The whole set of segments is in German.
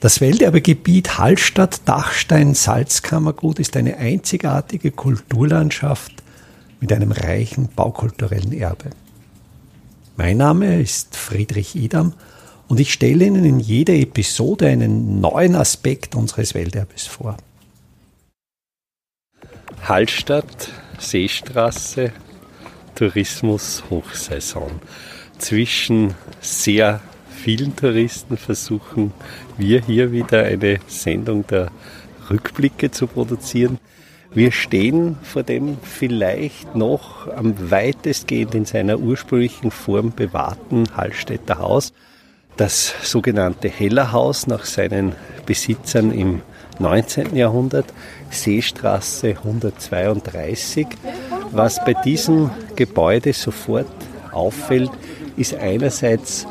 Das Welterbegebiet Hallstatt-Dachstein-Salzkammergut ist eine einzigartige Kulturlandschaft mit einem reichen baukulturellen Erbe. Mein Name ist Friedrich Idam und ich stelle Ihnen in jeder Episode einen neuen Aspekt unseres Welterbes vor. Hallstatt, Seestraße, Tourismus, Hochsaison. Zwischen sehr vielen Touristen versuchen wir hier wieder eine Sendung der Rückblicke zu produzieren. Wir stehen vor dem vielleicht noch am weitestgehend in seiner ursprünglichen Form bewahrten Hallstätter Haus, das sogenannte Hellerhaus nach seinen Besitzern im 19. Jahrhundert, Seestraße 132. Was bei diesem Gebäude sofort auffällt, ist einerseits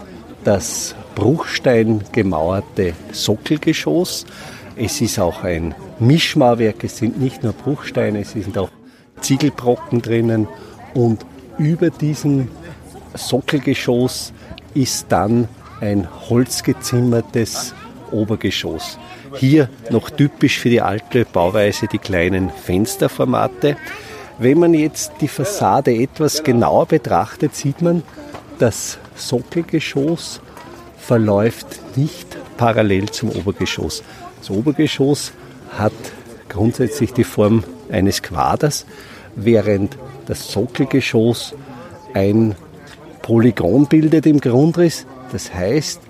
das Bruchstein gemauerte Sockelgeschoss. Es ist auch ein Mischmauerwerk, es sind nicht nur Bruchsteine, es sind auch Ziegelbrocken drinnen und über diesem Sockelgeschoss ist dann ein holzgezimmertes Obergeschoss. Hier noch typisch für die alte Bauweise die kleinen Fensterformate. Wenn man jetzt die Fassade etwas genauer betrachtet, sieht man, das Sockelgeschoss verläuft nicht parallel zum Obergeschoss. Das Obergeschoss hat grundsätzlich die Form eines Quaders, während das Sockelgeschoss ein Polygon bildet im Grundriss. Das heißt,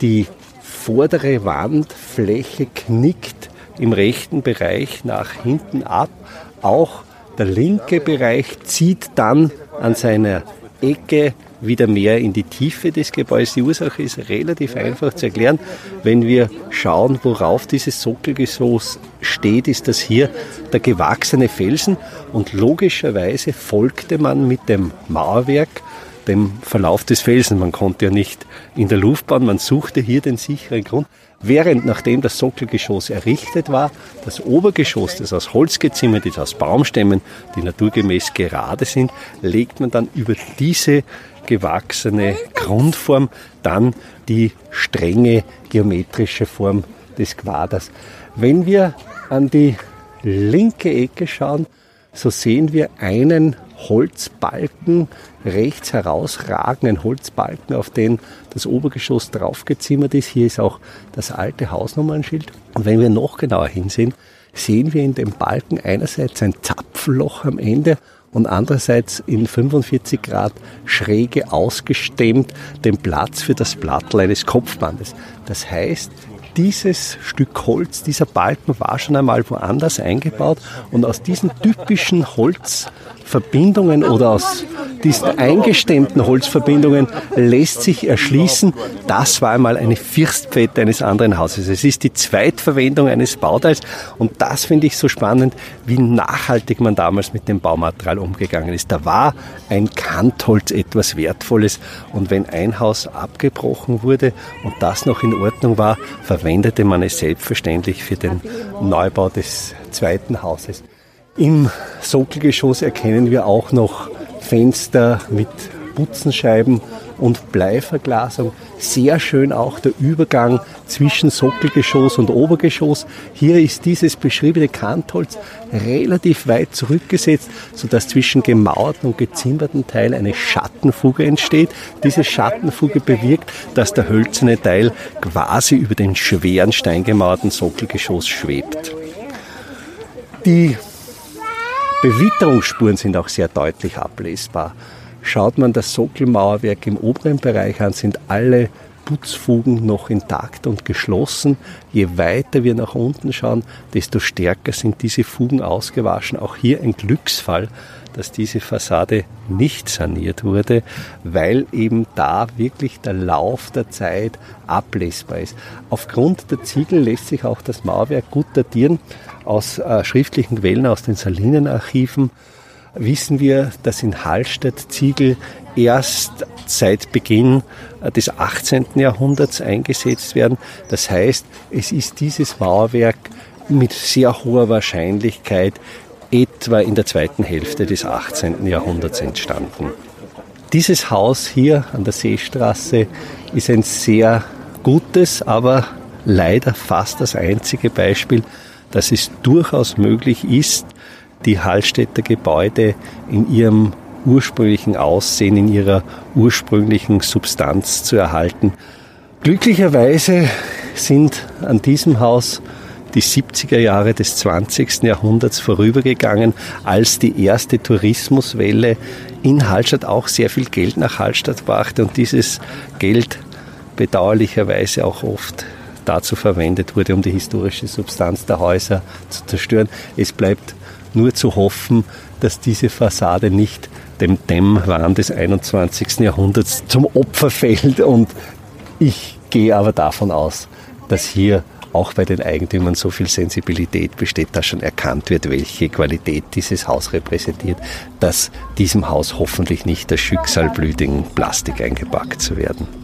die vordere Wandfläche knickt im rechten Bereich nach hinten ab. Auch der linke Bereich zieht dann an seiner Ecke wieder mehr in die Tiefe des Gebäudes. Die Ursache ist relativ einfach zu erklären. Wenn wir schauen, worauf dieses Sockelgeschoss steht, ist das hier der gewachsene Felsen und logischerweise folgte man mit dem Mauerwerk dem Verlauf des Felsen. Man konnte ja nicht in der Luft bauen, man suchte hier den sicheren Grund. Während nachdem das Sockelgeschoss errichtet war, das Obergeschoss, das aus Holz gezimmert ist, aus Baumstämmen, die naturgemäß gerade sind, legt man dann über diese gewachsene Grundform dann die strenge geometrische Form des Quaders. Wenn wir an die linke Ecke schauen, so sehen wir einen Holzbalken rechts herausragen, ein Holzbalken, auf den das Obergeschoss draufgezimmert ist. Hier ist auch das alte Hausnummernschild. Und wenn wir noch genauer hinsehen, sehen wir in dem Balken einerseits ein Zapfloch am Ende und andererseits in 45 Grad schräge ausgestemmt den Platz für das Plattel eines Kopfbandes. Das heißt, dieses Stück Holz, dieser Balken war schon einmal woanders eingebaut und aus diesen typischen Holzverbindungen oder aus diesen eingestemmten Holzverbindungen lässt sich erschließen, das war einmal eine Firstpfette eines anderen Hauses. Es ist die Zweitverwendung eines Bauteils und das finde ich so spannend, wie nachhaltig man damals mit dem Baumaterial umgegangen ist. Da war ein Kantholz etwas Wertvolles und wenn ein Haus abgebrochen wurde und das noch in Ordnung war, verwendete man es selbstverständlich für den Neubau des zweiten Hauses. Im Sockelgeschoss erkennen wir auch noch Fenster mit Putzenscheiben und Bleiverglasung. Sehr schön auch der Übergang zwischen Sockelgeschoss und Obergeschoss. Hier ist dieses beschriebene Kantholz relativ weit zurückgesetzt, sodass zwischen gemauerten und gezimmerten Teil eine Schattenfuge entsteht. Diese Schattenfuge bewirkt, dass der hölzerne Teil quasi über den schweren steingemauerten Sockelgeschoss schwebt. Die Bewitterungsspuren sind auch sehr deutlich ablesbar. Schaut man das Sockelmauerwerk im oberen Bereich an, sind alle Putzfugen noch intakt und geschlossen. Je weiter wir nach unten schauen, desto stärker sind diese Fugen ausgewaschen. Auch hier ein Glücksfall, dass diese Fassade nicht saniert wurde, weil eben da wirklich der Lauf der Zeit ablesbar ist. Aufgrund der Ziegel lässt sich auch das Mauerwerk gut datieren aus äh, schriftlichen Quellen aus den Salinenarchiven wissen wir, dass in Hallstatt Ziegel erst seit Beginn des 18. Jahrhunderts eingesetzt werden. Das heißt, es ist dieses Mauerwerk mit sehr hoher Wahrscheinlichkeit etwa in der zweiten Hälfte des 18. Jahrhunderts entstanden. Dieses Haus hier an der Seestraße ist ein sehr gutes, aber leider fast das einzige Beispiel, dass es durchaus möglich ist, die Hallstätter Gebäude in ihrem ursprünglichen Aussehen, in ihrer ursprünglichen Substanz zu erhalten. Glücklicherweise sind an diesem Haus die 70er Jahre des 20. Jahrhunderts vorübergegangen, als die erste Tourismuswelle in Hallstatt auch sehr viel Geld nach Hallstatt brachte und dieses Geld bedauerlicherweise auch oft dazu verwendet wurde, um die historische Substanz der Häuser zu zerstören. Es bleibt nur zu hoffen, dass diese Fassade nicht dem Dämmwahn des 21. Jahrhunderts zum Opfer fällt und ich gehe aber davon aus, dass hier auch bei den Eigentümern so viel Sensibilität besteht, dass schon erkannt wird, welche Qualität dieses Haus repräsentiert, dass diesem Haus hoffentlich nicht das Schicksal blüht, in Plastik eingepackt zu werden.